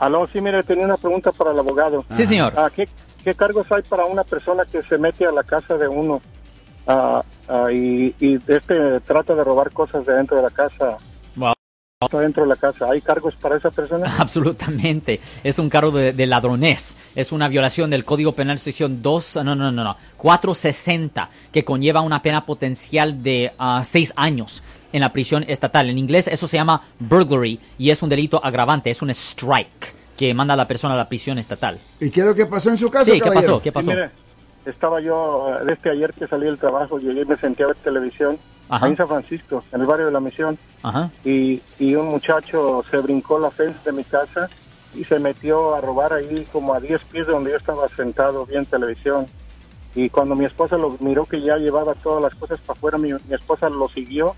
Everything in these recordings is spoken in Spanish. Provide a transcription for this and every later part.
Aló, sí, mire, tenía una pregunta para el abogado. Sí, señor. Ah, ¿qué, ¿Qué cargos hay para una persona que se mete a la casa de uno ah, ah, y, y este trata de robar cosas de dentro de la casa? Wow. Dentro de la casa, ¿hay cargos para esa persona? Absolutamente. Es un cargo de, de ladronés. Es una violación del Código Penal sección 2, no, no, no, no, 460, que conlleva una pena potencial de ah, seis años en la prisión estatal. En inglés eso se llama burglary y es un delito agravante, es un strike que manda a la persona a la prisión estatal. ¿Y qué es lo que pasó en su caso, Sí, ¿qué caballero? pasó? ¿Qué pasó? Sí, mire, estaba yo, eh, desde ayer que salí del trabajo, llegué y me senté a ver televisión Ajá. ahí en San Francisco, en el barrio de la Misión, Ajá. y, y un muchacho se brincó la fence de mi casa y se metió a robar ahí como a 10 pies de donde yo estaba sentado viendo televisión. Y cuando mi esposa lo miró que ya llevaba todas las cosas para afuera, mi, mi esposa lo siguió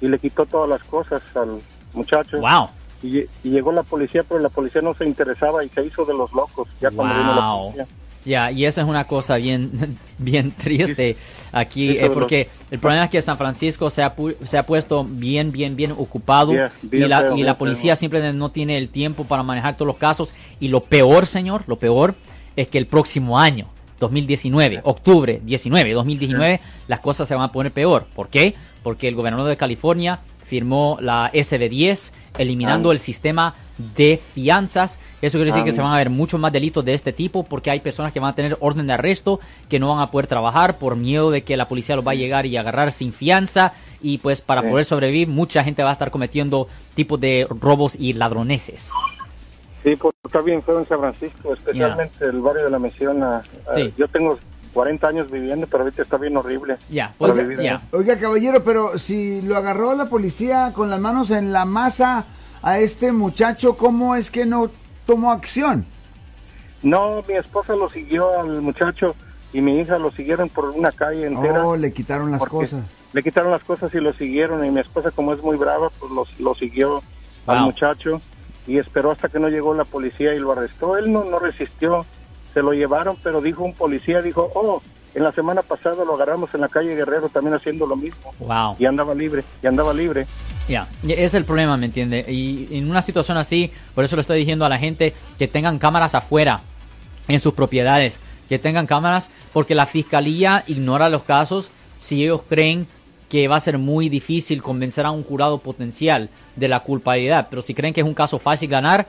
y le quitó todas las cosas al muchacho. Wow. Y, lle- y llegó la policía, pero la policía no se interesaba y se hizo de los locos ya cuando vino la Wow. policía. Ya, y esa es una cosa bien, bien triste aquí, Sí, eh, porque el problema es que San Francisco se ha, pu- se ha puesto bien, bien, bien ocupado bien y la, feo, y la policía simplemente no tiene el tiempo para manejar todos los casos. Y lo peor, señor, lo peor es que el próximo año, 2019, octubre 19, 2019, las cosas se van a poner peor. ¿Por qué? Porque el gobernador de California firmó la SB10 eliminando Ah. el sistema de fianzas. Eso quiere decir Ah. que se van a ver muchos más delitos de este tipo porque hay personas que van a tener orden de arresto, que no van a poder trabajar por miedo de que la policía los va a llegar y agarrar sin fianza y pues para Sí. poder sobrevivir mucha gente va a estar cometiendo tipos de robos y ladroneses. Sí, está bien feo en San Francisco, especialmente el barrio de la Misión. ah, Sí. Yo tengo 40 años viviendo, pero ahorita está bien horrible. Ya, pues ya. Oiga, caballero, pero si lo agarró la policía con las manos en la masa a este muchacho, ¿cómo es que no tomó acción? No, mi esposa lo siguió al muchacho y mi hija lo siguieron por una calle entera. Oh, le quitaron las cosas. Le quitaron las cosas y lo siguieron y mi esposa como es muy brava, pues lo, lo siguió al muchacho y esperó hasta que no llegó la policía y lo arrestó. Él no, no resistió, se lo llevaron, pero dijo un policía, dijo, oh, en la semana pasada lo agarramos en la calle Guerrero también haciendo lo mismo. Wow. Y andaba libre, y andaba libre. Ya, y ese es el problema, ¿me entiende? Y en una situación así, por eso le estoy diciendo a la gente que tengan cámaras afuera, en sus propiedades, que tengan cámaras, porque la fiscalía ignora los casos si ellos creen que va a ser muy difícil convencer a un jurado potencial de la culpabilidad, pero si creen que es un caso fácil ganar,